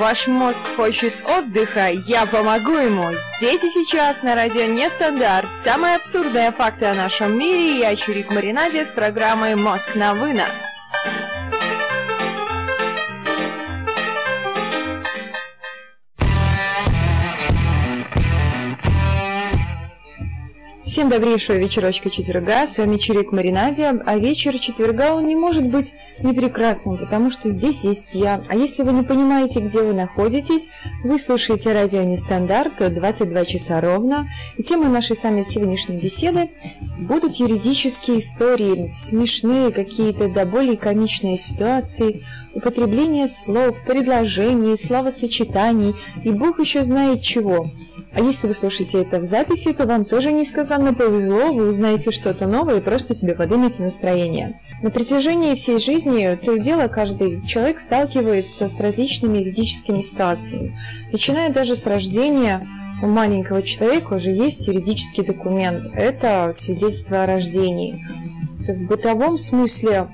Ваш мозг хочет отдыха, я помогу ему. Здесь и сейчас на радио Нестандарт. Самые абсурдные факты о нашем мире. Я Чурик Маринаде с программой «Мозг на вынос». Всем добрейшего вечерочка четверга, с вами Чирик Маринадия, а вечер четверга он не может быть не прекрасным, потому что здесь есть я. А если вы не понимаете, где вы находитесь, вы слушаете радио Нестандарт 22 часа ровно, и темой нашей самой сегодняшней беседы будут юридические истории, смешные какие-то, да более комичные ситуации, употребление слов, предложений, словосочетаний и бог еще знает чего – а если вы слушаете это в записи, то вам тоже несказанно повезло, вы узнаете что-то новое и просто себе поднимете настроение. На протяжении всей жизни, то и дело, каждый человек сталкивается с различными юридическими ситуациями. Начиная даже с рождения, у маленького человека уже есть юридический документ. Это свидетельство о рождении. В бытовом смысле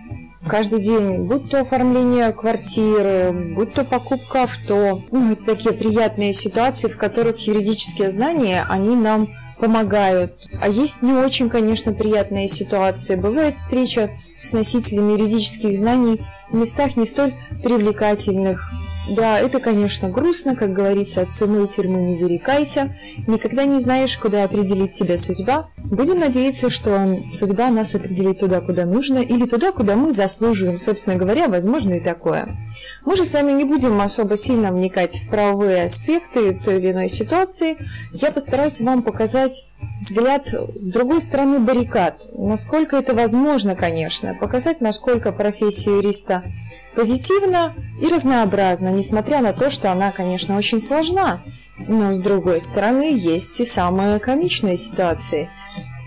каждый день, будь то оформление квартиры, будь то покупка авто. Ну, это такие приятные ситуации, в которых юридические знания, они нам помогают. А есть не очень, конечно, приятные ситуации. Бывает встреча с носителями юридических знаний в местах не столь привлекательных, да, это, конечно, грустно, как говорится, от сумы тюрьмы не зарекайся, никогда не знаешь, куда определит тебя судьба. Будем надеяться, что судьба нас определит туда, куда нужно, или туда, куда мы заслуживаем. Собственно говоря, возможно и такое. Мы же с вами не будем особо сильно вникать в правовые аспекты той или иной ситуации. Я постараюсь вам показать взгляд с другой стороны баррикад. Насколько это возможно, конечно. Показать, насколько профессия юриста позитивна и разнообразна, несмотря на то, что она, конечно, очень сложна. Но, с другой стороны, есть и самые комичные ситуации.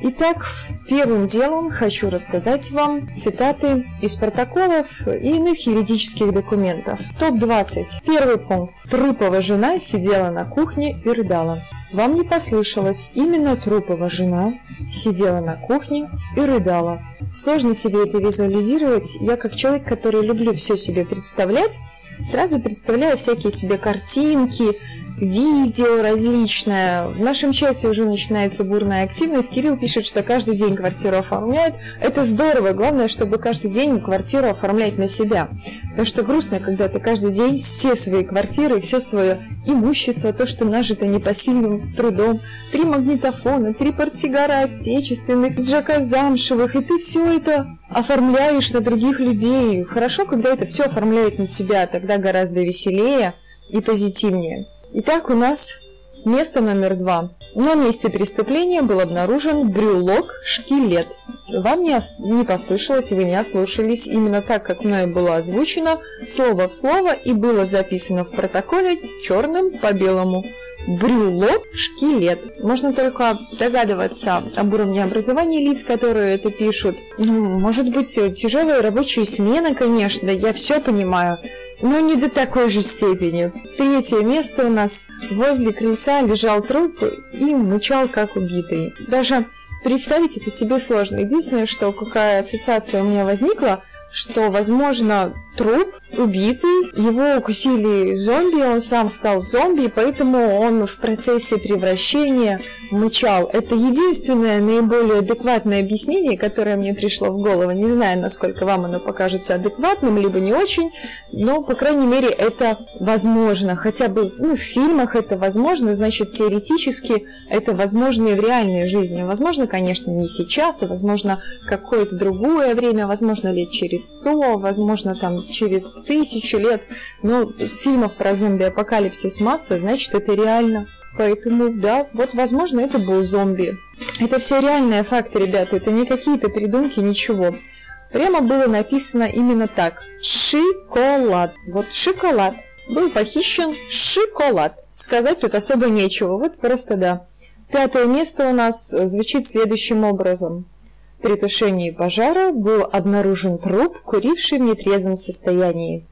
Итак, первым делом хочу рассказать вам цитаты из протоколов и иных юридических документов. Топ-20. Первый пункт. Трупова жена сидела на кухне и рыдала. Вам не послышалось, именно Трупова жена сидела на кухне и рыдала. Сложно себе это визуализировать. Я как человек, который люблю все себе представлять, сразу представляю всякие себе картинки, видео различное. В нашем чате уже начинается бурная активность. Кирилл пишет, что каждый день квартиру оформляет. Это здорово. Главное, чтобы каждый день квартиру оформлять на себя. Потому что грустно, когда ты каждый день все свои квартиры, все свое имущество, то, что нажито непосильным трудом, три магнитофона, три портсигара отечественных, пиджака замшевых, и ты все это оформляешь на других людей. Хорошо, когда это все оформляют на тебя, тогда гораздо веселее и позитивнее. Итак, у нас место номер два. На месте преступления был обнаружен брюлок-шкелет. Вам не, не послышалось, вы не ослушались именно так, как мною было озвучено, слово в слово и было записано в протоколе черным по белому. Брюлок-шкелет. Можно только догадываться об уровне образования лиц, которые это пишут. Ну, может быть, тяжелая рабочая смена, конечно, я все понимаю но не до такой же степени. Третье место у нас. Возле крыльца лежал труп и мычал, как убитый. Даже представить это себе сложно. Единственное, что какая ассоциация у меня возникла, что, возможно, труп убитый, его укусили зомби, он сам стал зомби, поэтому он в процессе превращения мычал. Это единственное наиболее адекватное объяснение, которое мне пришло в голову. Не знаю, насколько вам оно покажется адекватным, либо не очень, но, по крайней мере, это возможно. Хотя бы ну, в фильмах это возможно, значит, теоретически это возможно и в реальной жизни. Возможно, конечно, не сейчас, а возможно, какое-то другое время, возможно, лет через сто, возможно, там через тысячу лет. Но фильмов про зомби-апокалипсис масса, значит, это реально. Поэтому, да, вот, возможно, это был зомби. Это все реальные факты, ребята, это не какие-то придумки, ничего. Прямо было написано именно так. Шоколад. Вот шоколад. Был похищен шоколад. Сказать тут особо нечего. Вот просто да. Пятое место у нас звучит следующим образом. При тушении пожара был обнаружен труп, куривший в нетрезвом состоянии.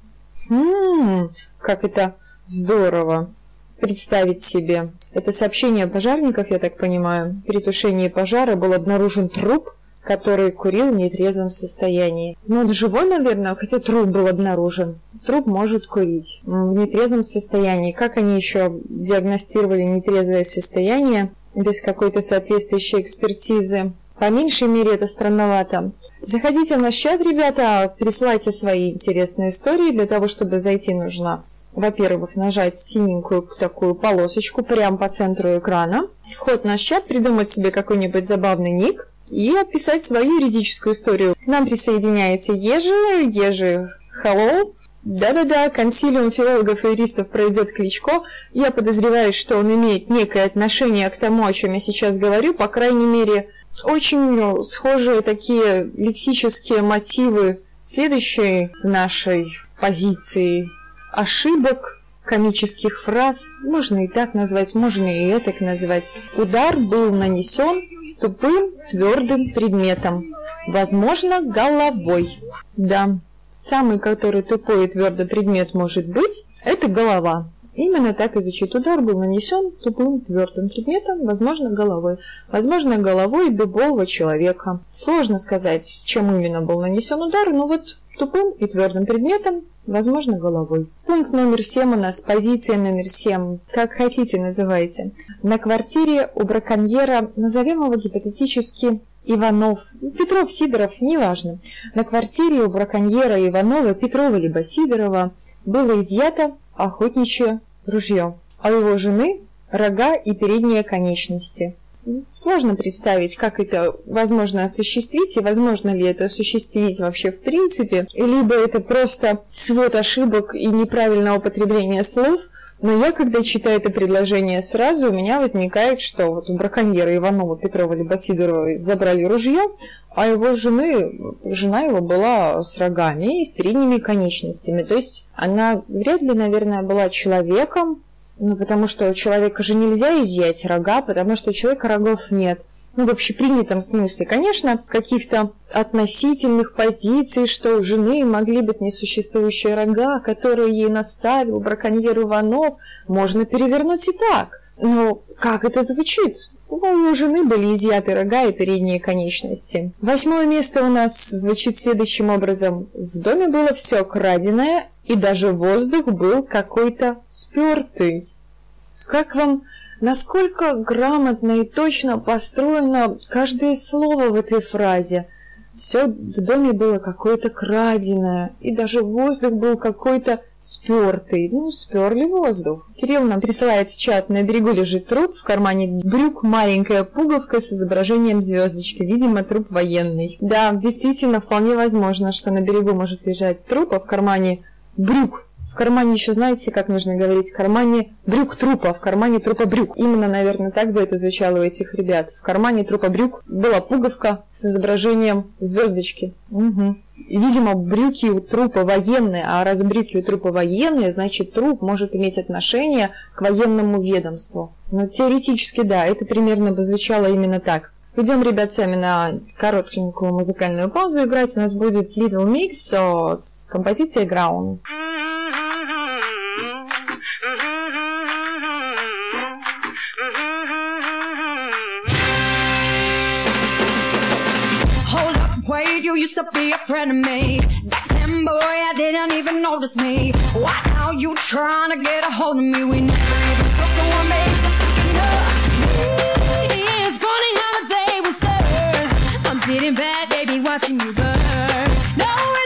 Хм, как это здорово представить себе. Это сообщение пожарников, я так понимаю. При тушении пожара был обнаружен труп, который курил в нетрезвом состоянии. Ну, он живой, наверное, хотя труп был обнаружен. Труп может курить в нетрезвом состоянии. Как они еще диагностировали нетрезвое состояние без какой-то соответствующей экспертизы? По меньшей мере это странновато. Заходите в наш чат, ребята, присылайте свои интересные истории. Для того, чтобы зайти, нужно, во-первых, нажать синенькую такую полосочку прямо по центру экрана. Вход в наш чат, придумать себе какой-нибудь забавный ник и описать свою юридическую историю. К нам присоединяется Ежи, Ежи, hello. Да-да-да, консилиум филологов и юристов пройдет Кличко. Я подозреваю, что он имеет некое отношение к тому, о чем я сейчас говорю, по крайней мере, очень схожие такие лексические мотивы следующей нашей позиции ошибок, комических фраз, можно и так назвать, можно и так назвать. Удар был нанесен тупым твердым предметом, возможно, головой. Да, самый, который тупой и твердый предмет может быть, это голова. Именно так и звучит. Удар был нанесен тупым твердым предметом, возможно, головой. Возможно, головой дубового человека. Сложно сказать, чем именно был нанесен удар, но вот тупым и твердым предметом, возможно, головой. Пункт номер 7 у нас, позиция номер 7, как хотите называйте. На квартире у браконьера, назовем его гипотетически Иванов, Петров, Сидоров, неважно. На квартире у браконьера Иванова, Петрова либо Сидорова было изъято охотничье ружье, а его жены рога и передние конечности. Сложно представить, как это возможно осуществить, и возможно ли это осуществить вообще в принципе, либо это просто свод ошибок и неправильное употребление слов – но я, когда читаю это предложение сразу, у меня возникает, что вот у браконьера Иванова, Петрова либо Сидорова забрали ружье, а его жены, жена его была с рогами и с передними конечностями. То есть она вряд ли, наверное, была человеком, ну, потому что у человека же нельзя изъять рога, потому что у человека рогов нет – ну, в общепринятом смысле. Конечно, каких-то относительных позиций, что у жены могли быть несуществующие рога, которые ей наставил браконьер Иванов, можно перевернуть и так. Но как это звучит? У жены были изъяты рога и передние конечности. Восьмое место у нас звучит следующим образом. В доме было все краденое, и даже воздух был какой-то спертый. Как вам насколько грамотно и точно построено каждое слово в этой фразе. Все в доме было какое-то краденое, и даже воздух был какой-то спертый. Ну, сперли воздух. Кирилл нам присылает в чат, на берегу лежит труп, в кармане брюк маленькая пуговка с изображением звездочки, видимо, труп военный. Да, действительно, вполне возможно, что на берегу может лежать труп, а в кармане брюк кармане еще, знаете, как нужно говорить, в кармане брюк трупа, в кармане трупа брюк. Именно, наверное, так бы это звучало у этих ребят. В кармане трупа брюк была пуговка с изображением звездочки. Угу. Видимо, брюки у трупа военные, а раз брюки у трупа военные, значит труп может иметь отношение к военному ведомству. Но теоретически, да, это примерно бы звучало именно так. Идем, ребят, сами на коротенькую музыкальную паузу играть. У нас будет Little Mix с композицией Ground. You used to be a friend of me. Back then, boy, I didn't even notice me. Why now you trying to get a hold of me? We never even spoke, so one basic Getting bad, baby, watching you burn. No.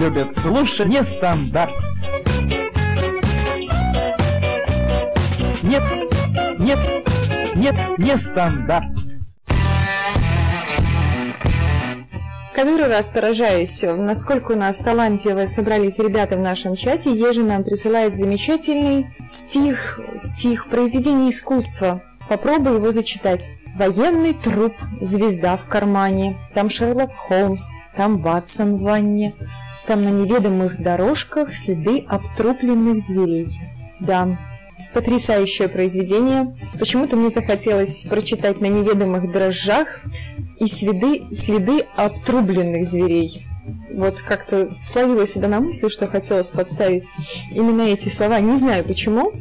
Любят слушать нестандарт. Нет, нет, нет, не стандарт. Который раз поражаюсь, насколько у нас талантливо собрались ребята в нашем чате. Ежи нам присылает замечательный стих, стих, произведение искусства. Попробуй его зачитать. Военный труп, звезда в кармане, там Шерлок Холмс, там Ватсон в ванне, там на неведомых дорожках следы обтрупленных зверей. Да, потрясающее произведение. Почему-то мне захотелось прочитать на неведомых дрожжах и следы, следы обтрубленных зверей. Вот как-то словила себя на мысли, что хотелось подставить именно эти слова. Не знаю почему.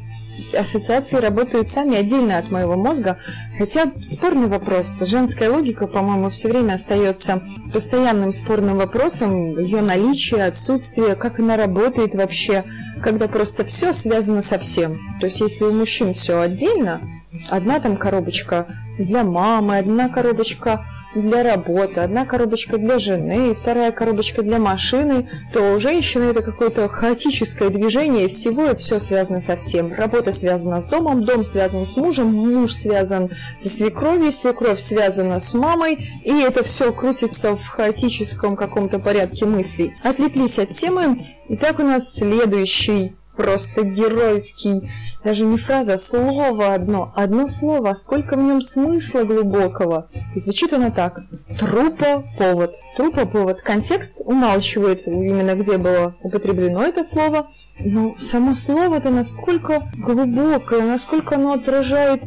Ассоциации работают сами отдельно от моего мозга, хотя спорный вопрос. Женская логика, по-моему, все время остается постоянным спорным вопросом, ее наличие, отсутствие, как она работает вообще, когда просто все связано со всем. То есть если у мужчин все отдельно, одна там коробочка для мамы, одна коробочка для работы, одна коробочка для жены, вторая коробочка для машины, то у женщины это какое-то хаотическое движение всего, и все связано со всем. Работа связана с домом, дом связан с мужем, муж связан со свекровью, свекровь связана с мамой, и это все крутится в хаотическом каком-то порядке мыслей. Отвлеклись от темы. Итак, у нас следующий просто геройский, даже не фраза, а слово одно, одно слово, а сколько в нем смысла глубокого. И звучит оно так. Трупоповод. Трупоповод. Контекст умалчивает именно, где было употреблено это слово, но само слово-то насколько глубокое, насколько оно отражает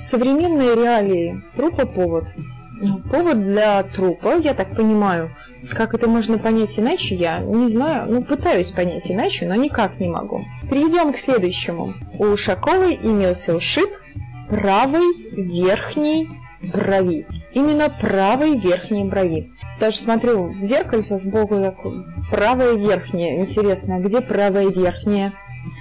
современные реалии. Трупоповод. Повод для трупа, я так понимаю. Как это можно понять иначе, я не знаю. Ну, пытаюсь понять иначе, но никак не могу. Перейдем к следующему. У Ушаковой имелся ушиб правой верхней брови. Именно правой верхней брови. Даже смотрю в зеркальце сбоку, так, правая верхняя. Интересно, а где правая верхняя?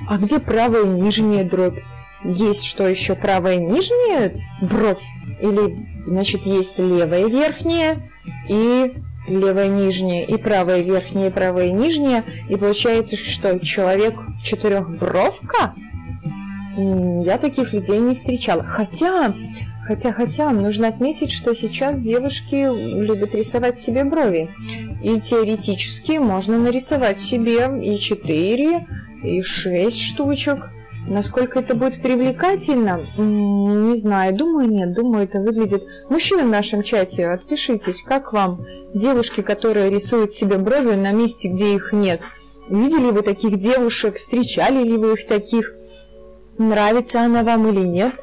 А где правая нижняя дробь? Есть что еще правая нижняя бровь? Или Значит, есть левая верхняя и левая нижняя, и правая верхняя, и правая нижняя. И получается, что человек четырехбровка? Я таких людей не встречала. Хотя, хотя, хотя, нужно отметить, что сейчас девушки любят рисовать себе брови. И теоретически можно нарисовать себе и четыре, и шесть штучек. Насколько это будет привлекательно, не знаю, думаю нет, думаю это выглядит... Мужчины в нашем чате, отпишитесь, как вам девушки, которые рисуют себе брови на месте, где их нет? Видели вы таких девушек, встречали ли вы их таких? Нравится она вам или нет?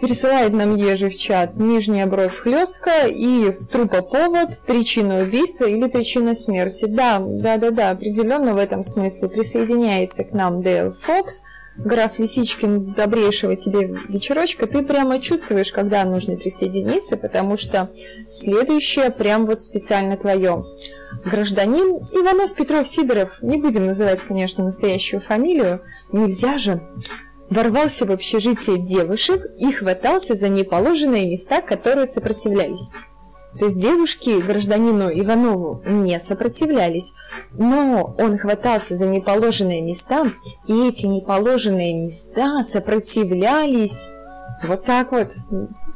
Пересылает нам Ежи в чат нижняя бровь хлестка и в трупоповод причина убийства или причина смерти. Да, да, да, да, определенно в этом смысле присоединяется к нам Дейл Фокс – граф Лисичкин, добрейшего тебе вечерочка, ты прямо чувствуешь, когда нужно присоединиться, потому что следующее прям вот специально твое. Гражданин Иванов Петров Сидоров, не будем называть, конечно, настоящую фамилию, нельзя же, ворвался в общежитие девушек и хватался за неположенные места, которые сопротивлялись. То есть девушки гражданину Иванову не сопротивлялись, но он хватался за неположенные места, и эти неположенные места сопротивлялись. Вот так вот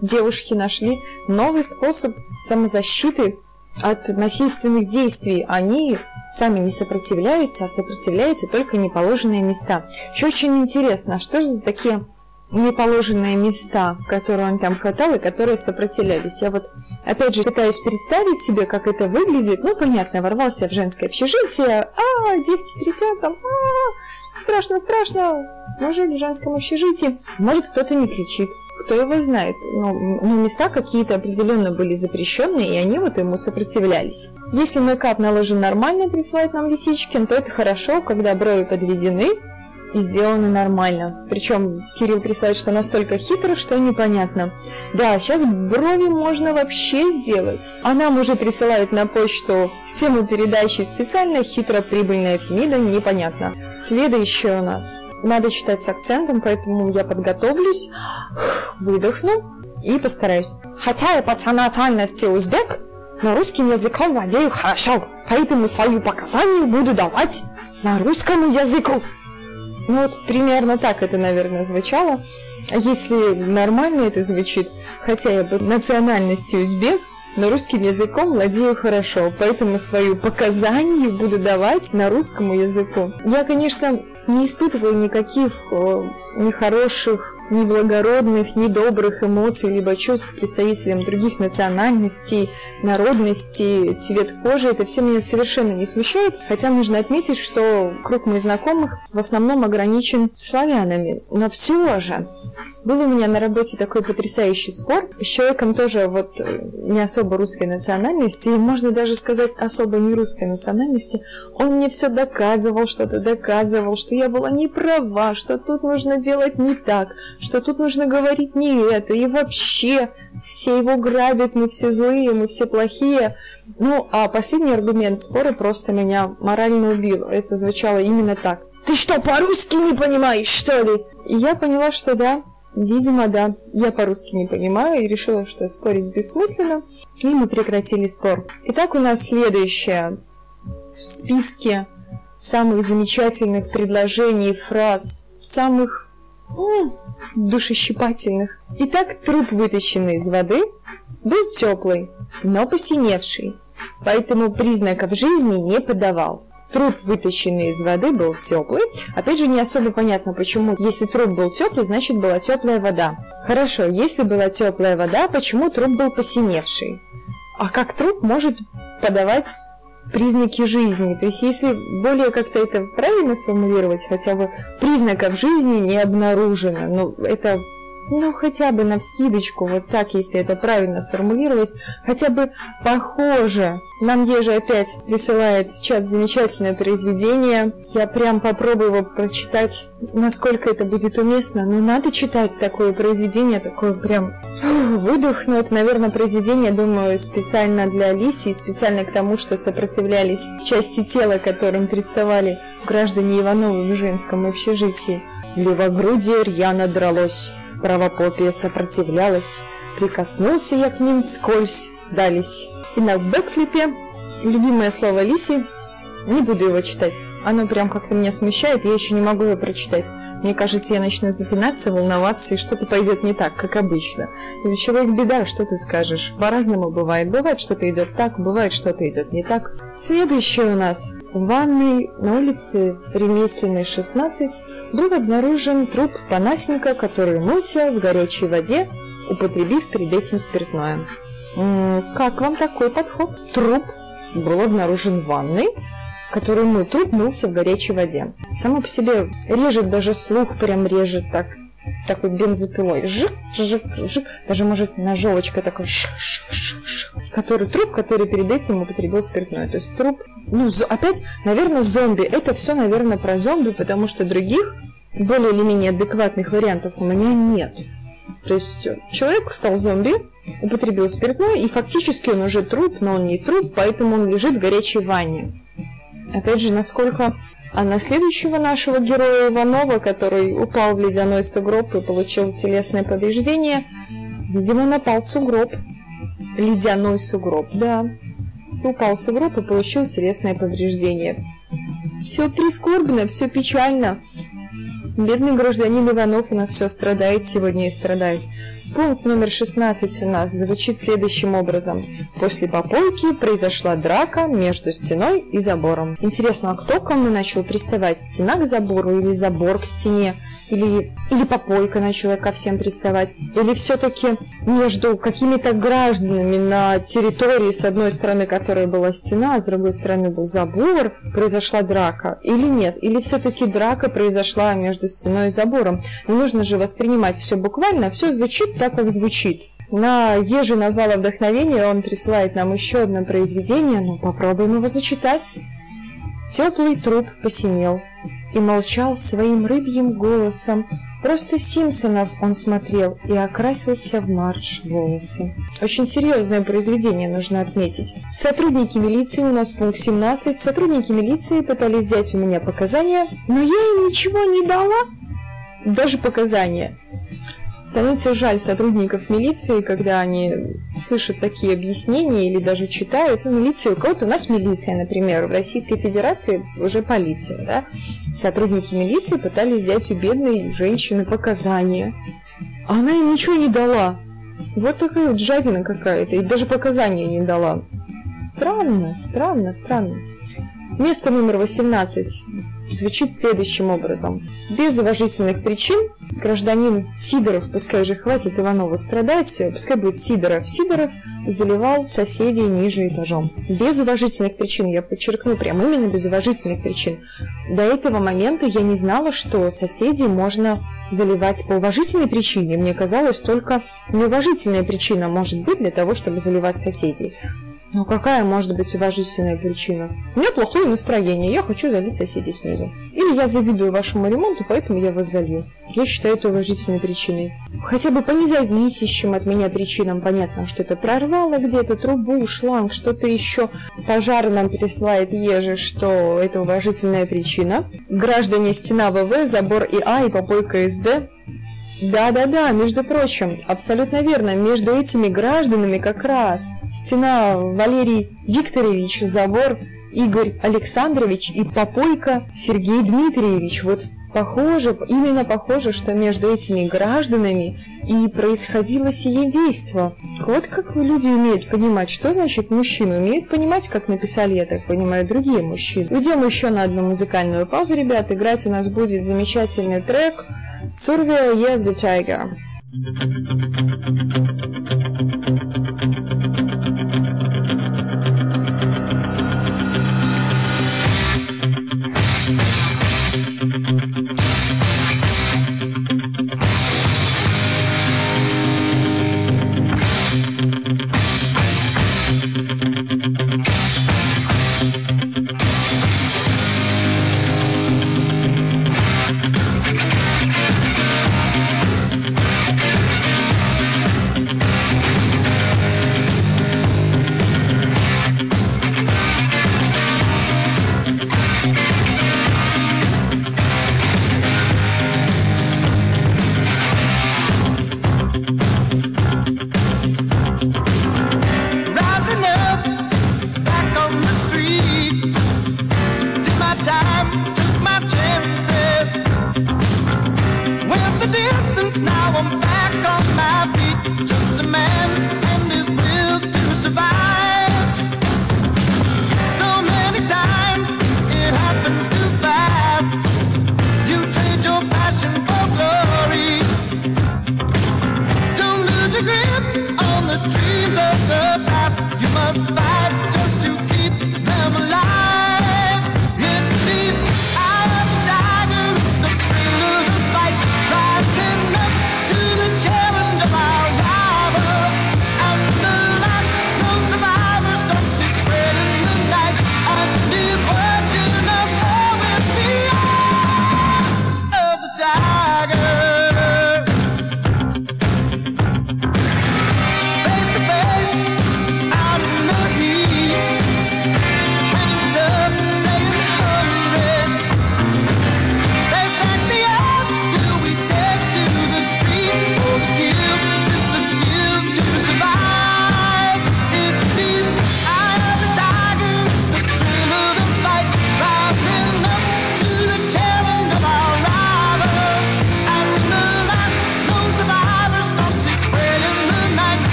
девушки нашли новый способ самозащиты от насильственных действий. Они сами не сопротивляются, а сопротивляются только неположенные места. Еще очень интересно, а что же за такие неположенные места, которые он там хватал и которые сопротивлялись. Я вот, опять же, пытаюсь представить себе, как это выглядит. Ну, понятно, ворвался в женское общежитие, а, девки кричат там, а, страшно, страшно, мужик в женском общежитии. Может, кто-то не кричит, кто его знает. Ну, но места какие-то определенно были запрещенные, и они вот ему сопротивлялись. Если мейкап наложен нормально, присылает нам Лисичкин, то это хорошо, когда брови подведены, и сделано нормально. Причем Кирилл присылает, что настолько хитро, что непонятно. Да, сейчас брови можно вообще сделать. А нам уже присылают на почту в тему передачи специально хитро-прибыльная Фемида, непонятно. Следующее у нас. Надо читать с акцентом, поэтому я подготовлюсь, выдохну и постараюсь. Хотя я по узбек, но русским языком владею хорошо, поэтому свои показания буду давать на русскому языку. Ну вот примерно так это, наверное, звучало. Если нормально это звучит, хотя я по национальности узбек, но русским языком владею хорошо, поэтому свою показания буду давать на русскому языку. Я, конечно, не испытываю никаких о, нехороших неблагородных, недобрых эмоций либо чувств представителям других национальностей, народностей, цвет кожи. Это все меня совершенно не смущает, хотя нужно отметить, что круг моих знакомых в основном ограничен славянами. Но все же был у меня на работе такой потрясающий спор с человеком тоже вот э, не особо русской национальности, и можно даже сказать особо не русской национальности. Он мне все доказывал, что-то доказывал, что я была не права, что тут нужно делать не так, что тут нужно говорить не это, и вообще все его грабят, мы все злые, мы все плохие. Ну, а последний аргумент спора просто меня морально убил. Это звучало именно так. Ты что, по-русски не понимаешь, что ли? И я поняла, что да, Видимо, да. Я по-русски не понимаю и решила, что спорить бессмысленно. И мы прекратили спор. Итак, у нас следующее в списке самых замечательных предложений, фраз, самых м, душещипательных. Итак, труп, вытащенный из воды, был теплый, но посиневший, поэтому признаков жизни не подавал. Труп, вытащенный из воды, был теплый. Опять же, не особо понятно, почему. Если труп был теплый, значит была теплая вода. Хорошо, если была теплая вода, почему труп был посиневший? А как труп может подавать признаки жизни. То есть, если более как-то это правильно сформулировать, хотя бы признаков жизни не обнаружено, ну, это ну, хотя бы на вскидочку, вот так, если это правильно сформулировать, хотя бы похоже. Нам Ежа опять присылает в чат замечательное произведение. Я прям попробую его прочитать, насколько это будет уместно. Ну, надо читать такое произведение, такое прям выдох. Ну, это, наверное, произведение, думаю, специально для Алисии, специально к тому, что сопротивлялись части тела, которым приставали граждане Ивановы в женском общежитии. Левогрудие рьяно дралось правопопия сопротивлялась. Прикоснулся я к ним вскользь, сдались. И на бэкфлипе, любимое слово Лиси, не буду его читать. Оно прям как-то меня смущает, я еще не могу его прочитать. Мне кажется, я начну запинаться, волноваться, и что-то пойдет не так, как обычно. И человек беда, что ты скажешь? По-разному бывает. Бывает, что-то идет так, бывает, что-то идет не так. Следующее у нас. В ванной на улице Ремесленной, 16, был обнаружен труп Панасенко, который мылся в горячей воде, употребив перед этим спиртное. Как вам такой подход? Труп был обнаружен в ванной, который мой труп мылся в горячей воде. Само по себе режет даже слух, прям режет так, такой бензопилой. Жик, жик, жик. Даже, может, ножовочка такой ш -ш -ш -ш, который труп, который перед этим употребил спиртное. То есть труп, ну, опять, наверное, зомби. Это все, наверное, про зомби, потому что других, более или менее адекватных вариантов у меня нет. То есть человек стал зомби, употребил спиртное, и фактически он уже труп, но он не труп, поэтому он лежит в горячей ванне. Опять же, насколько а на следующего нашего героя Иванова, который упал в ледяной сугроб и получил телесное повреждение, видимо, напал сугроб. Ледяной сугроб, да. Упал в сугроб и получил телесное повреждение. Все прискорбно, все печально. Бедный гражданин Иванов у нас все страдает сегодня и страдает. Пункт номер 16 у нас звучит следующим образом. После попойки произошла драка между стеной и забором. Интересно, а кто кому начал приставать? Стена к забору или забор к стене? Или, или попойка начала ко всем приставать? Или все-таки между какими-то гражданами на территории, с одной стороны которой была стена, а с другой стороны был забор, произошла драка? Или нет? Или все-таки драка произошла между стеной и забором? Не нужно же воспринимать все буквально, все звучит так, как звучит. На Ежи напало вдохновение, он присылает нам еще одно произведение, ну попробуем его зачитать. Теплый труп посинел и молчал своим рыбьим голосом. Просто Симпсонов он смотрел и окрасился в марш волосы. Очень серьезное произведение, нужно отметить. Сотрудники милиции, у нас пункт 17, сотрудники милиции пытались взять у меня показания, но я им ничего не дала. Даже показания. Становится жаль сотрудников милиции, когда они слышат такие объяснения или даже читают. Ну, милиция, у кого-то у нас милиция, например, в Российской Федерации уже полиция, да? Сотрудники милиции пытались взять у бедной женщины показания. Она им ничего не дала. Вот такая вот жадина какая-то, и даже показания не дала. Странно, странно, странно. Место номер 18 звучит следующим образом. Без уважительных причин гражданин Сидоров, пускай уже хватит Иванову страдать, пускай будет Сидоров, Сидоров заливал соседей ниже этажом. Без уважительных причин, я подчеркну, прям именно без уважительных причин. До этого момента я не знала, что соседей можно заливать по уважительной причине. Мне казалось, только неуважительная причина может быть для того, чтобы заливать соседей. Ну какая может быть уважительная причина? У меня плохое настроение, я хочу залить соседей снизу. Или я завидую вашему ремонту, поэтому я вас залью. Я считаю это уважительной причиной. Хотя бы по независящим от меня причинам понятно, что это прорвало где-то трубу, шланг, что-то еще. Пожар нам пересылает еже, что это уважительная причина. Граждане стена ВВ, забор ИА и попойка СД да-да-да, между прочим, абсолютно верно, между этими гражданами как раз стена Валерий Викторович, забор Игорь Александрович и попойка Сергей Дмитриевич. Вот похоже, именно похоже, что между этими гражданами и происходило сие действо. Вот как люди умеют понимать, что значит мужчина, умеют понимать, как написали, я так понимаю, другие мужчины. Уйдем еще на одну музыкальную паузу, ребят, играть у нас будет замечательный трек – Survey of the Tiger.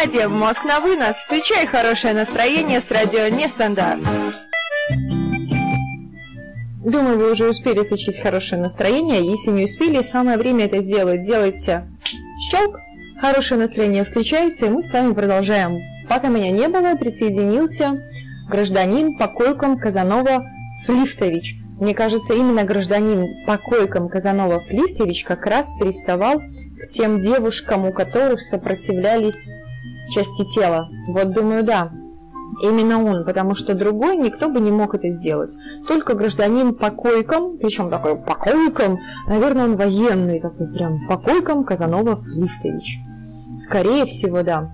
Маринаде, мозг на вынос. Включай хорошее настроение с радио Нестандарт. Думаю, вы уже успели включить хорошее настроение. Если не успели, самое время это сделать. Делайте щелк, хорошее настроение включается, и мы с вами продолжаем. Пока меня не было, присоединился гражданин по Казанова Флифтович. Мне кажется, именно гражданин по Казанова Флифтович как раз приставал к тем девушкам, у которых сопротивлялись части тела. Вот думаю, да, именно он, потому что другой никто бы не мог это сделать. Только гражданин по койкам, причем такой по койкам, наверное, он военный такой прям по койкам Казанова Флифтович. Скорее всего, да.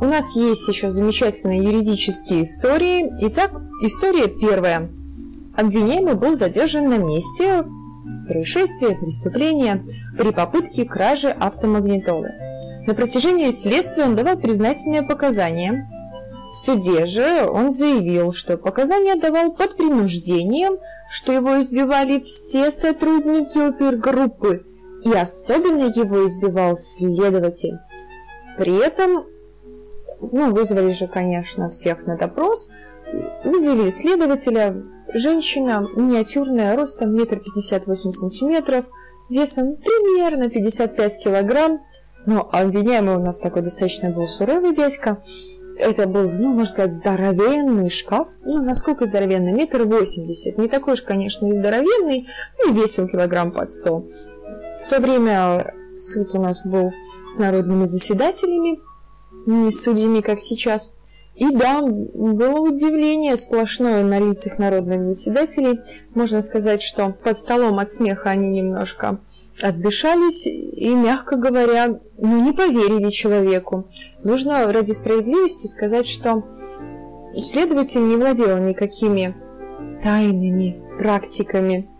У нас есть еще замечательные юридические истории. Итак, история первая. Обвиняемый был задержан на месте происшествия, преступления при попытке кражи автомагнитолы. На протяжении следствия он давал признательные показания. В суде же он заявил, что показания давал под принуждением, что его избивали все сотрудники опергруппы, и особенно его избивал следователь. При этом, ну, вызвали же, конечно, всех на допрос, вызвали следователя, Женщина миниатюрная, ростом метр пятьдесят восемь сантиметров, весом примерно 55 килограмм. Но обвиняемый у нас такой достаточно был суровый дядька. Это был, ну, можно сказать, здоровенный шкаф. Ну, насколько здоровенный? Метр восемьдесят. Не такой уж, конечно, и здоровенный, ну, и весил килограмм под сто. В то время суд у нас был с народными заседателями, не с судьями, как сейчас. И да, было удивление сплошное на лицах народных заседателей. Можно сказать, что под столом от смеха они немножко отдышались и, мягко говоря, ну не поверили человеку. Нужно ради справедливости сказать, что следователь не владел никакими тайными практиками,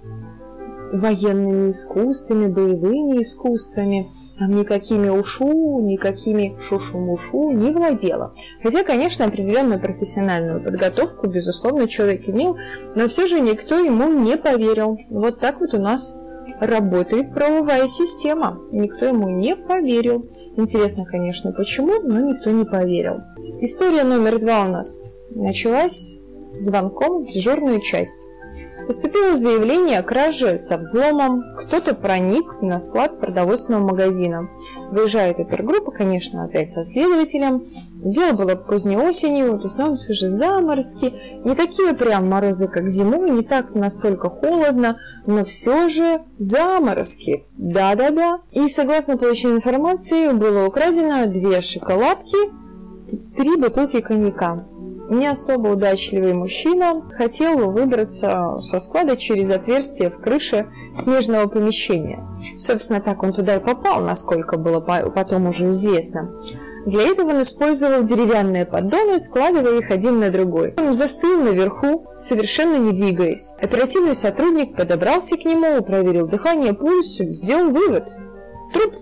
военными искусствами, боевыми искусствами – никакими ушу, никакими шушу-мушу не владела. Хотя, конечно, определенную профессиональную подготовку, безусловно, человек имел, но все же никто ему не поверил. Вот так вот у нас работает правовая система. Никто ему не поверил. Интересно, конечно, почему, но никто не поверил. История номер два у нас началась звонком в дежурную часть. Поступило заявление о краже со взломом. Кто-то проник на склад продовольственного магазина. Выезжает опергруппа, конечно, опять со следователем. Дело было поздней осенью, то есть на улице уже заморозки. Не такие прям морозы, как зимой, не так настолько холодно, но все же заморозки. Да-да-да. И согласно полученной информации, было украдено две шоколадки, три бутылки коньяка не особо удачливый мужчина хотел выбраться со склада через отверстие в крыше смежного помещения. Собственно, так он туда и попал, насколько было потом уже известно. Для этого он использовал деревянные поддоны, складывая их один на другой. Он застыл наверху, совершенно не двигаясь. Оперативный сотрудник подобрался к нему, проверил дыхание, пульс, сделал вывод. Труп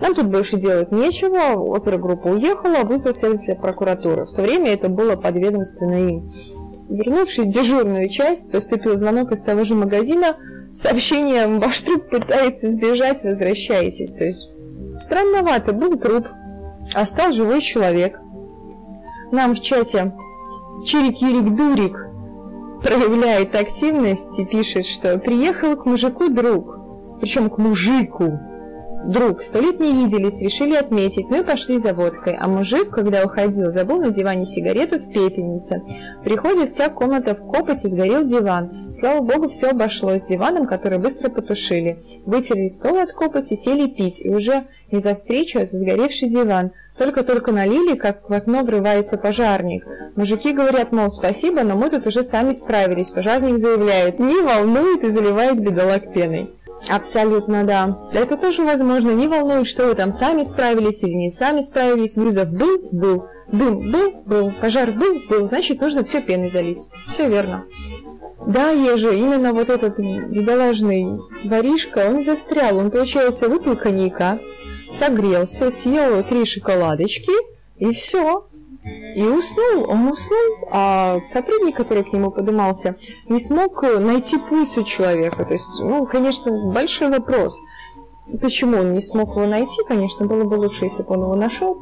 нам тут больше делать нечего, опергруппа уехала, вызвал следователя прокуратуры. В то время это было подведомственно им. Вернувшись в дежурную часть, поступил звонок из того же магазина с сообщением «Ваш труп пытается сбежать, возвращайтесь». То есть странновато, был труп, а стал живой человек. Нам в чате Чирик-Юрик-Дурик проявляет активность и пишет, что приехал к мужику друг, причем к мужику, Друг, сто лет не виделись, решили отметить, ну и пошли за водкой. А мужик, когда уходил, забыл на диване сигарету в пепельнице. Приходит, вся комната в копоти, сгорел диван. Слава богу, все обошлось диваном, который быстро потушили. Вытерли стол от копоти, сели пить, и уже не за встречу, а за сгоревший диван. Только-только налили, как в окно врывается пожарник. Мужики говорят, мол, спасибо, но мы тут уже сами справились. Пожарник заявляет, не волнует и заливает бедолаг пеной. Абсолютно да. Это тоже возможно. Не волнует, что вы там сами справились или не сами справились. Вызов был, был. Дым был, был. Пожар был, был. Значит, нужно все пеной залить. Все верно. Да, Ежи, именно вот этот бедолажный воришка, он застрял. Он, получается, выпил коньяка, согрелся, съел три шоколадочки, и все. И уснул, он уснул, а сотрудник, который к нему подымался, не смог найти пульс у человека. То есть, ну, конечно, большой вопрос. Почему он не смог его найти, конечно, было бы лучше, если бы он его нашел.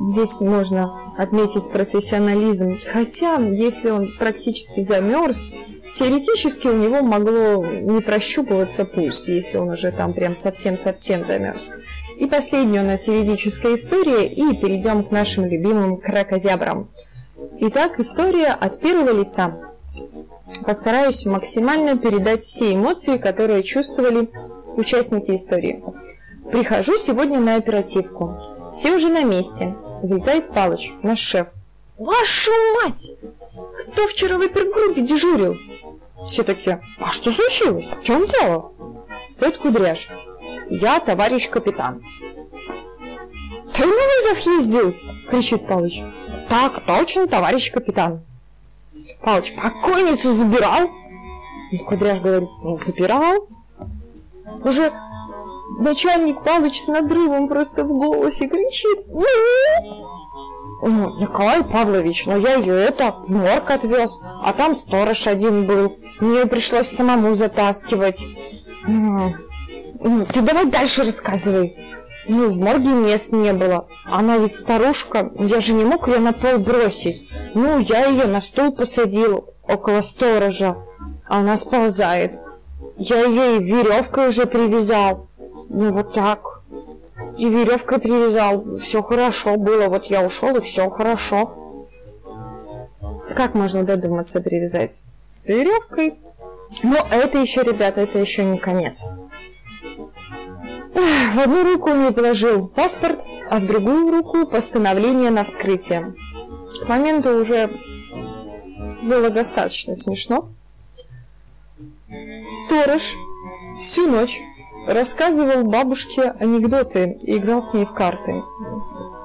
Здесь можно отметить профессионализм. Хотя, если он практически замерз, теоретически у него могло не прощупываться пульс, если он уже там прям совсем-совсем замерз. И последняя у нас юридическая история, и перейдем к нашим любимым кракозябрам. Итак, история от первого лица. Постараюсь максимально передать все эмоции, которые чувствовали участники истории. Прихожу сегодня на оперативку. Все уже на месте. Залетает Палыч, наш шеф. Вашу мать! Кто вчера в опергруппе дежурил? Все такие, а что случилось? В чем дело? Стоит кудряш. Я товарищ капитан. Ты на вызов ездил? Кричит Палыч. Так, точно, товарищ капитан. Палыч, покойницу забирал? Ну, Кудряш говорит, ну, забирал. Уже начальник Палыч с надрывом просто в голосе кричит. «Ну?» «Ну, Николай Павлович, ну я ее это в морг отвез, а там сторож один был. Мне пришлось самому затаскивать. М, Ты давай дальше рассказывай. Ну, в морге мест не было. Она ведь старушка, я же не мог ее на пол бросить. Ну, я ее на стул посадил около сторожа, она сползает. Я и веревкой уже привязал. Ну, вот так. И веревкой привязал. Все хорошо было. Вот я ушел, и все хорошо. Как можно додуматься привязать? Веревкой. Но это еще, ребята, это еще не конец. В одну руку он ей положил паспорт, а в другую руку постановление на вскрытие. К моменту уже было достаточно смешно. Сторож всю ночь рассказывал бабушке анекдоты и играл с ней в карты.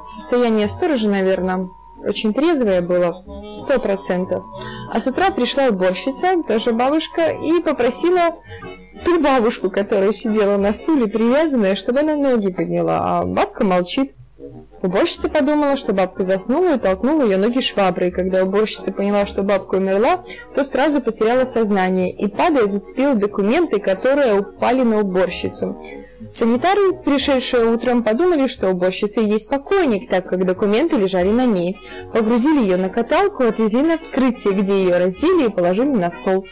Состояние сторожа, наверное, очень трезвое было, сто процентов. А с утра пришла уборщица, тоже бабушка, и попросила ту бабушку, которая сидела на стуле, привязанная, чтобы она ноги подняла, а бабка молчит. Уборщица подумала, что бабка заснула и толкнула ее ноги шваброй. Когда уборщица поняла, что бабка умерла, то сразу потеряла сознание и, падая, зацепила документы, которые упали на уборщицу. Санитары, пришедшие утром, подумали, что уборщица есть покойник, так как документы лежали на ней. Погрузили ее на каталку, отвезли на вскрытие, где ее раздели и положили на стол.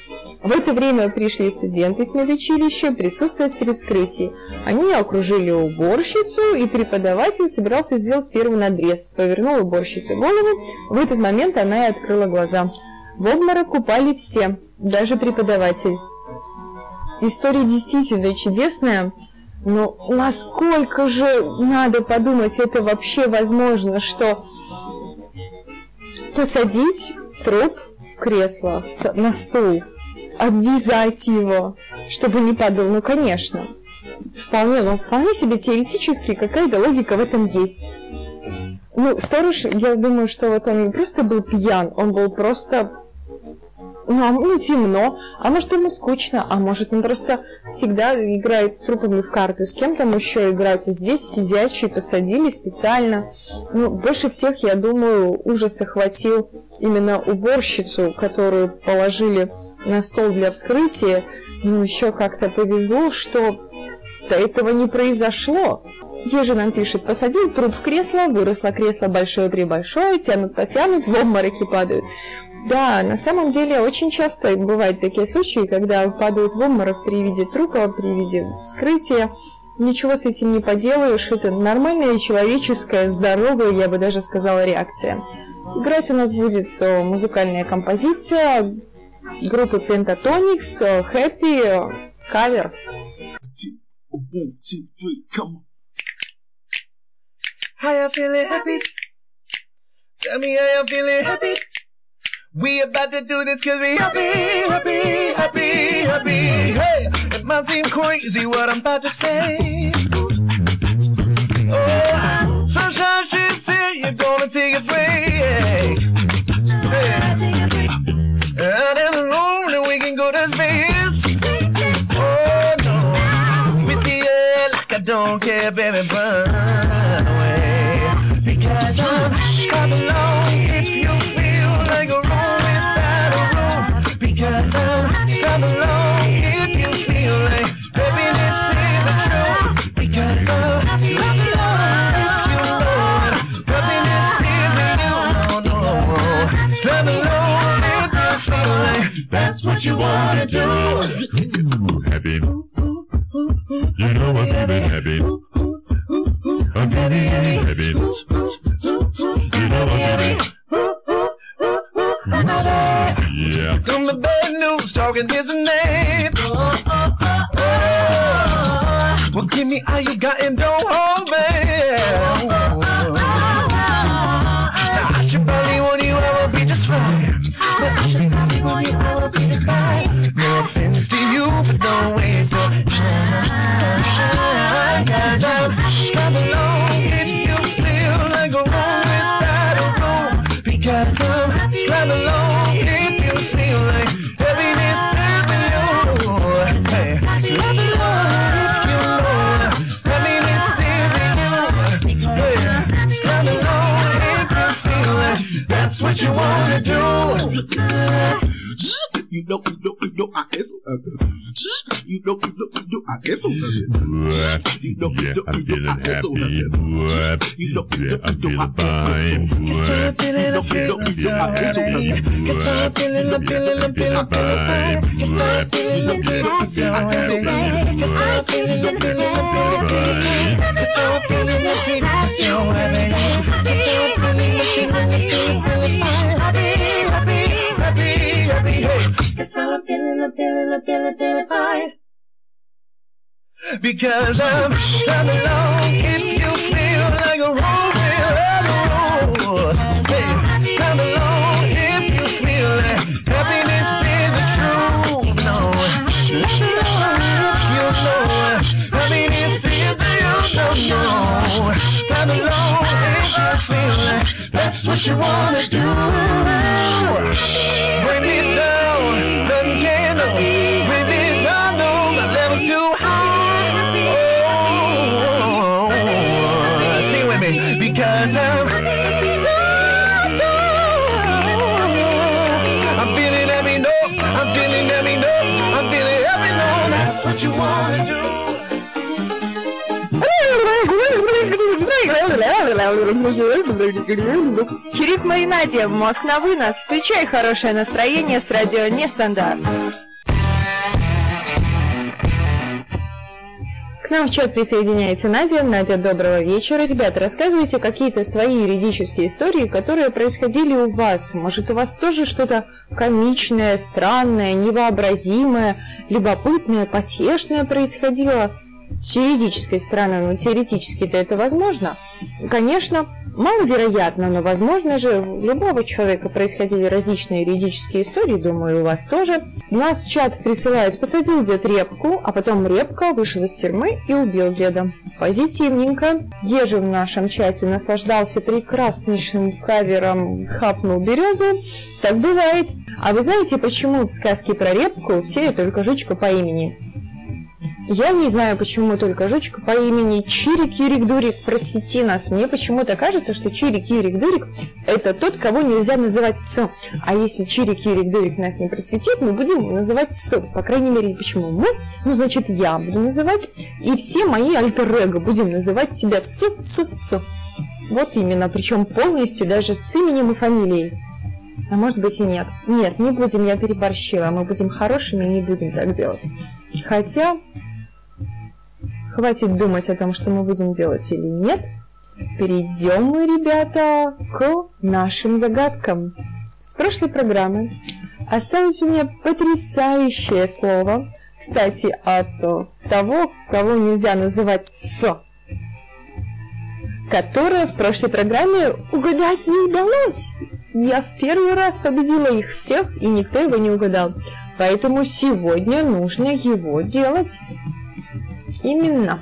В это время пришли студенты из медучилища присутствовать при вскрытии. Они окружили уборщицу, и преподаватель собирался сделать первый надрез. Повернул уборщицу голову, в этот момент она и открыла глаза. В обморок упали все, даже преподаватель. История действительно чудесная, но насколько же надо подумать, это вообще возможно, что посадить труп в кресло, на стул, обвязать его, чтобы не падал, ну конечно. Вполне, ну вполне себе теоретически какая-то логика в этом есть. Ну, сторож, я думаю, что вот он не просто был пьян, он был просто ну, а, ну, темно, а может ему скучно, а может он просто всегда играет с трупами в карты, с кем там еще играть, а здесь сидячий посадили специально. Ну, больше всех, я думаю, ужас охватил именно уборщицу, которую положили на стол для вскрытия. Ну, еще как-то повезло, что до этого не произошло. Ежи нам пишет, посадил труп в кресло, выросло кресло большое-пребольшое, тянут потянут, в обмороки падают. Да, на самом деле очень часто бывают такие случаи, когда падают в обморок при виде трупа, при виде вскрытия. Ничего с этим не поделаешь, это нормальная человеческая, здоровая, я бы даже сказала, реакция. Играть у нас будет музыкальная композиция группы Pentatonix, Happy, кавер. How you feeling happy? Tell me how you feeling happy. We about to do this cause we happy, happy, happy, happy. Hey, it might seem crazy what I'm about to say. Oh, sunshine, she said you're gonna take a break. Hey. Out in the and we can go to space. Oh no, with the air like I don't care, baby, burn away. Because I'm I'm alone That's what you wanna do. Ooh, happy. You know I'm feeling happy. I'm happy. You know I'm feeling. Yeah. Come the bad news, talking his name. Give me all you got and don't hold me. You know, you know, you know, I am so. You know, you know, you know, I am so. You know, you know, I'm you know, I am so. You know, you know, I'm you know, I am so fine. I'm feeling, I'm feeling so happy. Yes, I'm feeling, I'm feeling, I'm feeling, I'm feeling fine. Yes, I'm feeling, I'm feeling so happy. Yes, I'm feeling, I'm feeling, I'm feeling fine. Yes, I'm feeling, I'm feeling so happy. Yes, I'm feeling, I'm feeling, I'm feeling fine. Happy, hey. Yes, I'm feeling, I'm feeling, I'm feeling, feeling fine. Because I'm coming along if you feel like a roll that's what you wanna do. Bring me down, nothing can Чирик Маринаде, мозг на вынос. Включай хорошее настроение с радио Нестандарт. К нам в чат присоединяется Надя. Надя, доброго вечера. Ребята, рассказывайте какие-то свои юридические истории, которые происходили у вас. Может, у вас тоже что-то комичное, странное, невообразимое, любопытное, потешное происходило с юридической стороны, ну, теоретически-то это возможно. Конечно, маловероятно, но возможно же, у любого человека происходили различные юридические истории, думаю, у вас тоже. У нас чат присылают, посадил дед репку, а потом репка вышел из тюрьмы и убил деда. Позитивненько. Ежи в нашем чате наслаждался прекраснейшим кавером «Хапнул березу». Так бывает. А вы знаете, почему в сказке про репку все только жучка по имени? Я не знаю, почему только жучка по имени Чирик Юрик Дурик, просвети нас. Мне почему-то кажется, что Чирик Юрик Дурик – это тот, кого нельзя называть «с». А если Чирик Юрик Дурик нас не просветит, мы будем называть «с». По крайней мере, почему мы? Ну, значит, я буду называть, и все мои альтер будем называть тебя «с», «с», «с». Вот именно, причем полностью, даже с именем и фамилией. А может быть и нет. Нет, не будем, я переборщила. Мы будем хорошими и не будем так делать. Хотя, хватит думать о том, что мы будем делать или нет. Перейдем мы, ребята, к нашим загадкам. С прошлой программы осталось у меня потрясающее слово. Кстати, от того, кого нельзя называть «с», которое в прошлой программе угадать не удалось. Я в первый раз победила их всех, и никто его не угадал. Поэтому сегодня нужно его делать. Именно.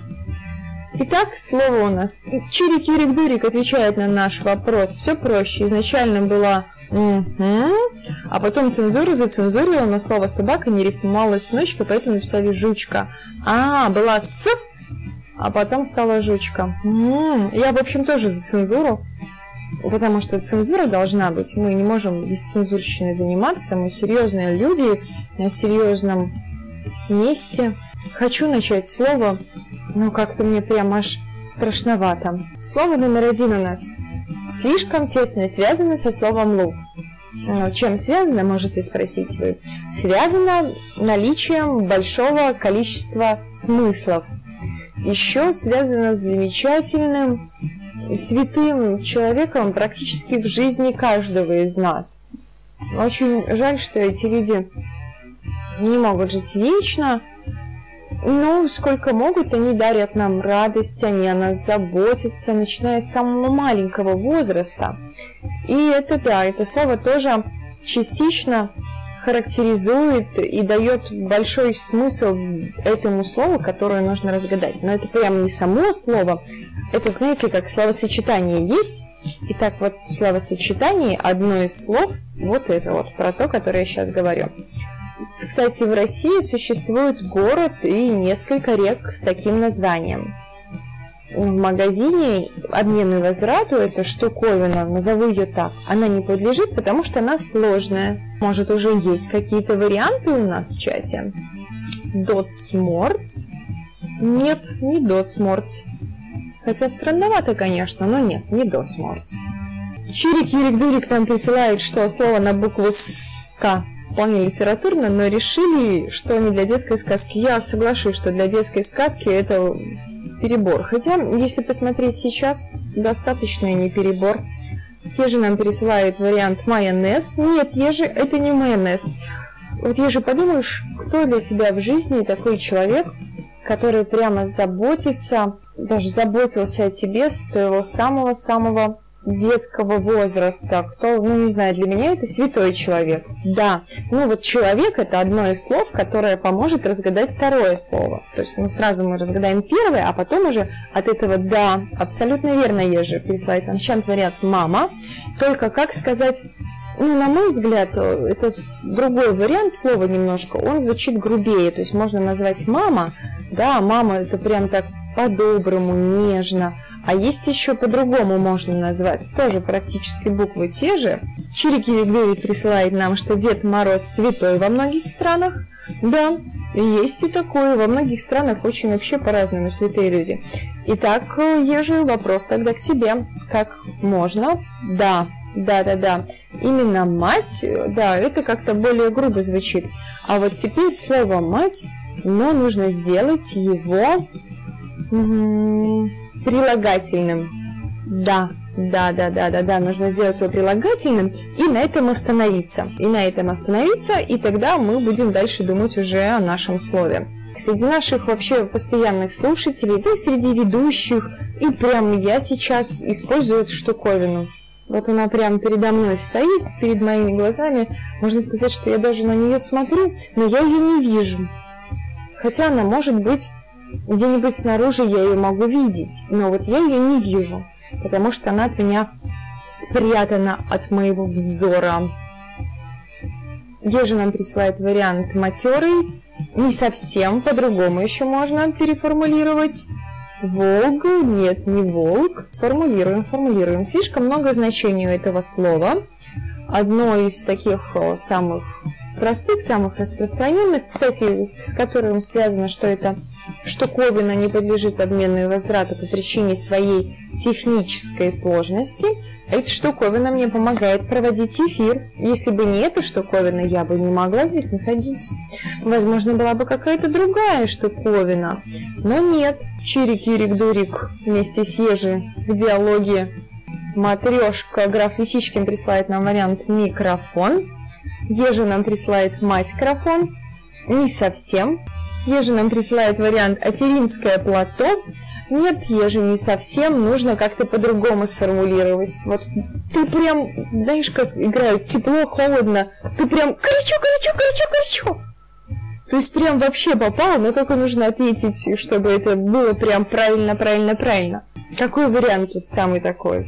Итак, слово у нас. Чирик Юрик Дурик отвечает на наш вопрос. Все проще. Изначально была «угу», а потом цензура зацензурила, но слово собака не рифмовалось с ночкой, поэтому написали жучка. А, была с, а потом стала жучка. М-м, Я, в общем, тоже за цензуру. Потому что цензура должна быть. Мы не можем бесцензурщиной заниматься. Мы серьезные люди на серьезном месте. Хочу начать слово, но как-то мне прям аж страшновато. Слово номер один у нас. Слишком тесно связано со словом лук. Ну, чем связано, можете спросить вы? Связано наличием большого количества смыслов. Еще связано с замечательным святым человеком практически в жизни каждого из нас. Очень жаль, что эти люди не могут жить вечно, но сколько могут, они дарят нам радость, они о нас заботятся, начиная с самого маленького возраста. И это да, это слово тоже частично характеризует и дает большой смысл этому слову, которое нужно разгадать. Но это прям не само слово, это, знаете, как словосочетание есть. И так вот в словосочетании одно из слов, вот это вот, про то, которое я сейчас говорю. Кстати, в России существует город и несколько рек с таким названием. В магазине обмену и возврату эта штуковина, назову ее так, она не подлежит, потому что она сложная. Может, уже есть какие-то варианты у нас в чате? Дотсмортс? Нет, не дотсмортс. Хотя странновато, конечно, но нет, не дотсмортс. Чирик Юрик Дурик нам присылает, что слово на букву СК вполне литературно, но решили, что не для детской сказки. Я соглашусь, что для детской сказки это перебор. Хотя, если посмотреть сейчас, достаточно не перебор. Ежи нам пересылает вариант майонез. Нет, Ежи, это не майонез. Вот Ежи, подумаешь, кто для тебя в жизни такой человек, который прямо заботится, даже заботился о тебе с твоего самого-самого детского возраста, кто, ну не знаю, для меня это святой человек. Да, ну вот человек это одно из слов, которое поможет разгадать второе слово. То есть ну, сразу мы разгадаем первое, а потом уже от этого да, абсолютно верно, Ежи, присылает нам чант вариант мама. Только как сказать ну, на мой взгляд, это другой вариант слова немножко, он звучит грубее, то есть можно назвать мама, да, мама это прям так по-доброму, нежно, а есть еще по-другому можно назвать, тоже практически буквы те же. Чирики Грей присылает нам, что Дед Мороз святой во многих странах. Да, есть и такое. Во многих странах очень вообще по-разному святые люди. Итак, Ежи, вопрос тогда к тебе. Как можно? Да, да-да-да. Именно мать, да, это как-то более грубо звучит. А вот теперь слово мать, но нужно сделать его прилагательным. Да, да, да, да, да, да, нужно сделать его прилагательным и на этом остановиться. И на этом остановиться, и тогда мы будем дальше думать уже о нашем слове. Среди наших вообще постоянных слушателей, да и среди ведущих, и прям я сейчас использую эту штуковину. Вот она прям передо мной стоит, перед моими глазами. Можно сказать, что я даже на нее смотрю, но я ее не вижу. Хотя она может быть где-нибудь снаружи я ее могу видеть, но вот я ее не вижу, потому что она от меня спрятана от моего взора. Ежи нам присылает вариант матерый, не совсем, по-другому еще можно переформулировать. Волк, нет, не волк. Формулируем, формулируем. Слишком много значений у этого слова. Одно из таких самых простых, самых распространенных, кстати, с которым связано, что это штуковина не подлежит обмену и возврату по причине своей технической сложности. Эта штуковина мне помогает проводить эфир. Если бы не эта штуковина, я бы не могла здесь находиться. Возможно, была бы какая-то другая штуковина. Но нет. Чирик, Юрик, Дурик вместе с Ежи в диалоге Матрешка, граф Лисичкин присылает нам вариант микрофон. Ежи нам присылает мать-крофон. Не совсем. Ежи нам присылает вариант «Атеринское плато». Нет, Ежи, не совсем, нужно как-то по-другому сформулировать. Вот ты прям, знаешь, как играют тепло, холодно, ты прям горячо, горячо, горячо, горячо. То есть прям вообще попало, но только нужно ответить, чтобы это было прям правильно, правильно, правильно. Какой вариант тут самый такой?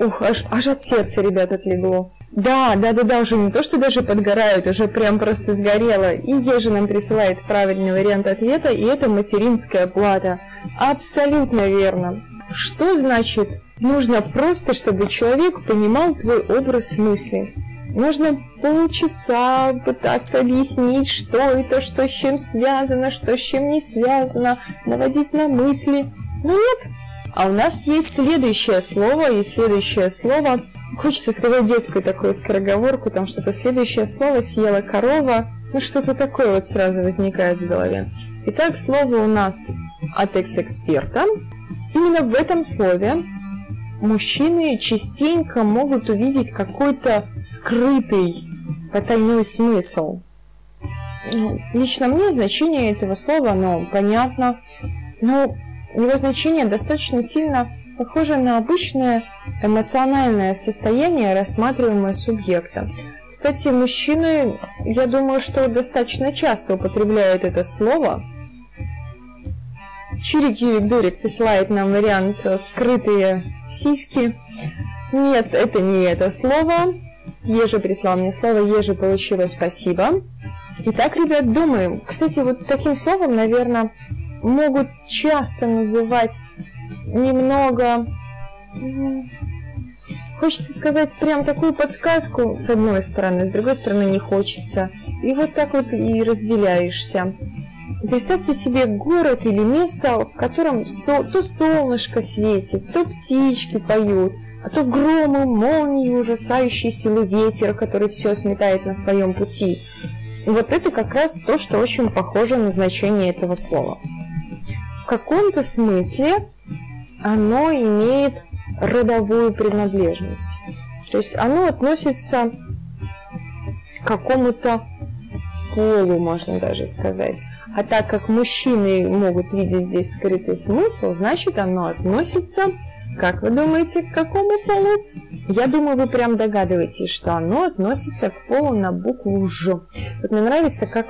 Ух, аж, аж от сердца, ребят, отлегло. Да, да, да, да, уже не то, что даже подгорают, уже прям просто сгорело. И Ежи нам присылает правильный вариант ответа, и это материнская плата. Абсолютно верно. Что значит? Нужно просто, чтобы человек понимал твой образ мысли. Нужно полчаса пытаться объяснить, что это, что с чем связано, что с чем не связано, наводить на мысли. Но нет, а у нас есть следующее слово, и следующее слово хочется сказать детскую такую скороговорку, там что-то следующее слово съела корова, ну что-то такое вот сразу возникает в голове. Итак, слово у нас от экс-эксперта. Именно в этом слове мужчины частенько могут увидеть какой-то скрытый потайной смысл. Ну, Лично мне значение этого слова, оно понятно, но его значение достаточно сильно похоже на обычное эмоциональное состояние рассматриваемого субъекта. Кстати, мужчины, я думаю, что достаточно часто употребляют это слово. Чирик Юрик Дурик присылает нам вариант «скрытые сиськи». Нет, это не это слово. Ежи прислал мне слово, Ежи получила спасибо. Итак, ребят, думаем. Кстати, вот таким словом, наверное, могут часто называть немного... Хочется сказать прям такую подсказку с одной стороны, с другой стороны не хочется. И вот так вот и разделяешься. Представьте себе город или место, в котором то солнышко светит, то птички поют, а то громы, молнии, ужасающий силы ветер, который все сметает на своем пути. И вот это как раз то, что очень похоже на значение этого слова. В каком-то смысле оно имеет родовую принадлежность. То есть оно относится к какому-то полу, можно даже сказать. А так как мужчины могут видеть здесь скрытый смысл, значит оно относится, как вы думаете, к какому полу? Я думаю, вы прям догадываетесь, что оно относится к полу на букву «Ж». Вот мне нравится, как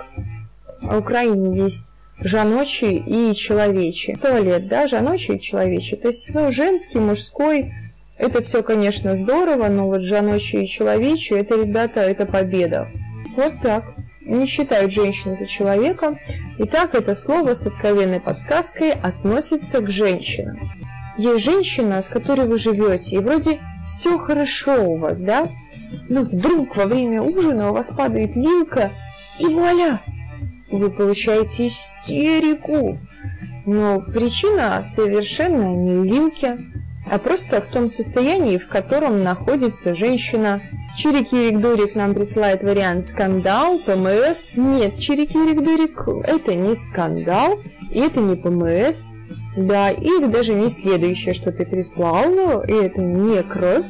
в Украине есть жаночий и человечий. Туалет, да, жаночий и человечий. То есть, ну, женский, мужской, это все, конечно, здорово, но вот жаночий и человечий, это, ребята, это победа. Вот так. Не считают женщину за человека. Итак, это слово с откровенной подсказкой относится к женщинам. Есть женщина, с которой вы живете, и вроде все хорошо у вас, да? Но вдруг во время ужина у вас падает вилка, и вуаля! Вы получаете истерику. Но причина совершенно не в вилке, а просто в том состоянии, в котором находится женщина. Чирик Юрик Дурик нам присылает вариант скандал, ПМС. Нет, Чирик Юрик Дурик, это не скандал, и это не ПМС. Да, или даже не следующее, что ты прислал, и это не кровь.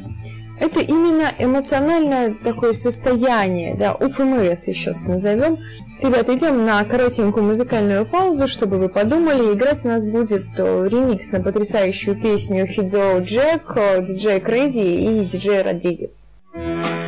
Это именно эмоциональное такое состояние, да, УФМС еще назовем. Ребята, идем на коротенькую музыкальную паузу, чтобы вы подумали. Играть у нас будет э, ремикс на потрясающую песню Хидзо Джек, э, диджей Крейзи и диджей Родригес. Hit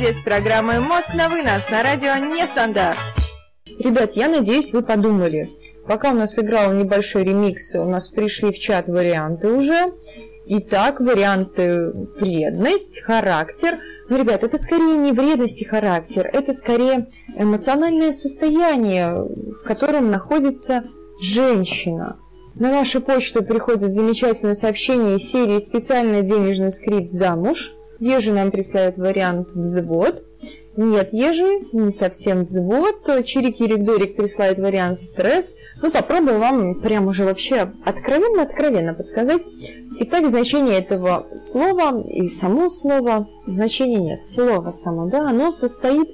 Маринаде с программой «Мозг на вынос» на радио «Нестандарт». Ребят, я надеюсь, вы подумали. Пока у нас играл небольшой ремикс, у нас пришли в чат варианты уже. Итак, варианты вредность, характер. Но, ребят, это скорее не вредность и характер, это скорее эмоциональное состояние, в котором находится женщина. На нашу почту приходит замечательное сообщение из серии «Специальный денежный скрипт замуж». Ежи нам присылает вариант «Взвод». Нет, Ежи, не совсем взвод. Чирик-Юрик-Дорик присылает вариант «Стресс». Ну, попробую вам прям уже вообще откровенно-откровенно подсказать. Итак, значение этого слова и само слово, значения нет, слово само, да, оно состоит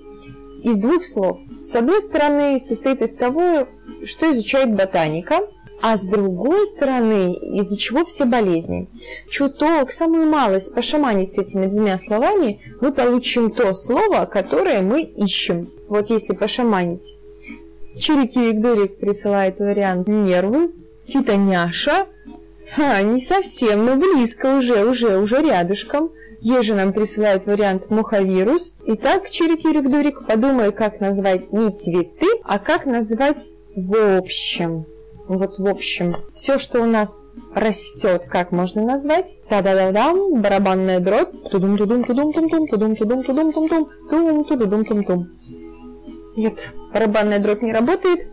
из двух слов. С одной стороны, состоит из того, что изучает ботаника – а с другой стороны, из-за чего все болезни. Чуток, самую малость пошаманить с этими двумя словами, мы получим то слово, которое мы ищем. Вот если пошаманить. Чирик-Юрик-Дурик присылает вариант нервы, фитоняша, а, не совсем, но близко уже, уже, уже рядышком. Ежи нам присылает вариант муховирус. Итак, Чирик-Юрик-Дурик, подумай, как назвать не цветы, а как назвать в общем. Вот, в общем, все, что у нас растет, как можно назвать? Та-да-да-дам, барабанная дробь, тудум-тудум-тудум-тум-тум, тудум-тудум-тудум-тум-тум, тум-тудум-тум-тум. Нет, барабанная дробь не работает,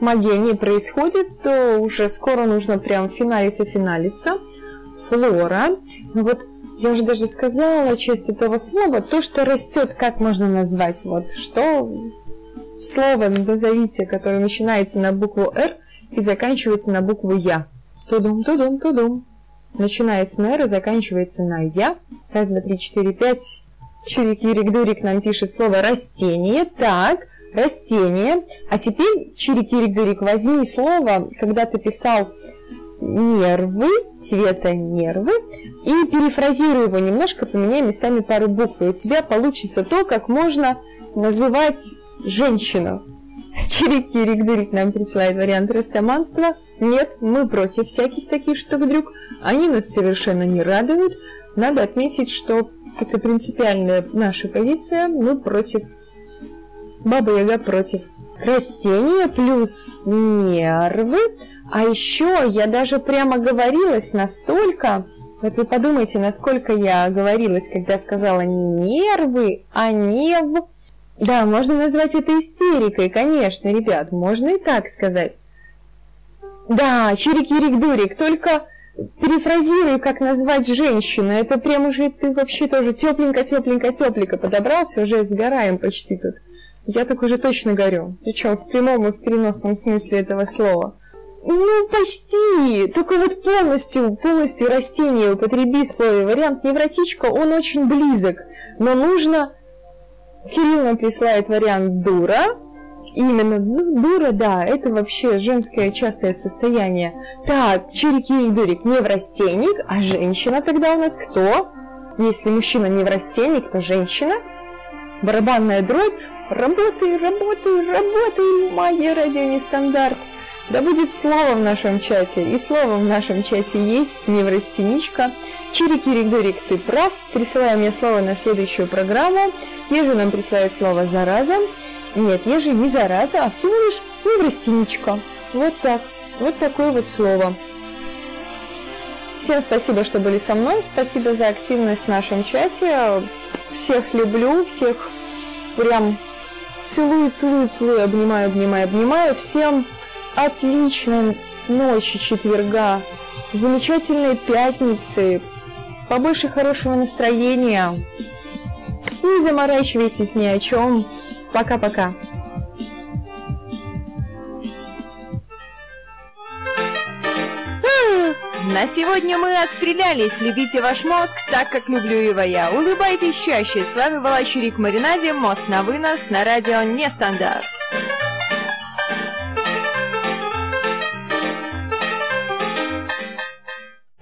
магия не происходит, то уже скоро нужно прям финалиться-финалиться. Флора. Ну вот я уже даже сказала часть этого слова, то, что растет, как можно назвать? Вот что слово назовите, которое начинается на букву «Р», и заканчивается на букву Я. Тудум, тудум, тудум. Начинается на Р и заканчивается на Я. Раз, два, три, четыре, пять. Чирик, Юрик, Дурик нам пишет слово растение. Так, растение. А теперь, Чирик, Юрик, Дурик, возьми слово, когда ты писал нервы, цвета нервы, и перефразируй его немножко, поменяй местами пару букв, и у тебя получится то, как можно называть женщину. Чирик-кирик-дырик нам присылает вариант растаманства. Нет, мы против всяких таких штук-дрюк. Они нас совершенно не радуют. Надо отметить, что это принципиальная наша позиция. Мы против. Баба Яга против. Растения плюс нервы. А еще я даже прямо говорилась настолько... Вот вы подумайте, насколько я говорилась, когда сказала не нервы, а нев да, можно назвать это истерикой, конечно, ребят, можно и так сказать. Да, чирик-юрик-дурик, только перефразируй, как назвать женщину. Это прям уже ты вообще тоже тепленько-тепленько-тепленько подобрался, уже сгораем почти тут. Я так уже точно горю. Причем в прямом и в переносном смысле этого слова. Ну, почти. Только вот полностью, полностью растение употреби слове. Вариант невротичка, он очень близок. Но нужно Кирилл нам присылает вариант дура. Именно, ну, дура, да, это вообще женское частое состояние. Так, чирики и дурик не в растенник, а женщина тогда у нас кто? Если мужчина не в растенник, то женщина. Барабанная дробь. Работай, работай, работай, магия радио нестандарт. Да будет слово в нашем чате, и слово в нашем чате есть, неврастеничка. Чирик-кирик-дурик, ты прав. Присылай мне слово на следующую программу. Ежи нам присылает слово «зараза». Нет, ежи не зараза, а всего лишь неврастеничка. Вот так. Вот такое вот слово. Всем спасибо, что были со мной. Спасибо за активность в нашем чате. Всех люблю, всех прям целую, целую, целую, обнимаю, обнимаю, обнимаю. Всем отличной ночи четверга, замечательной пятницы, побольше хорошего настроения. Не заморачивайтесь ни о чем. Пока-пока. На сегодня мы отстрелялись. Любите ваш мозг так, как люблю его я. Улыбайтесь чаще. С вами была Чурик Маринаде. Мозг на вынос на радио Нестандарт.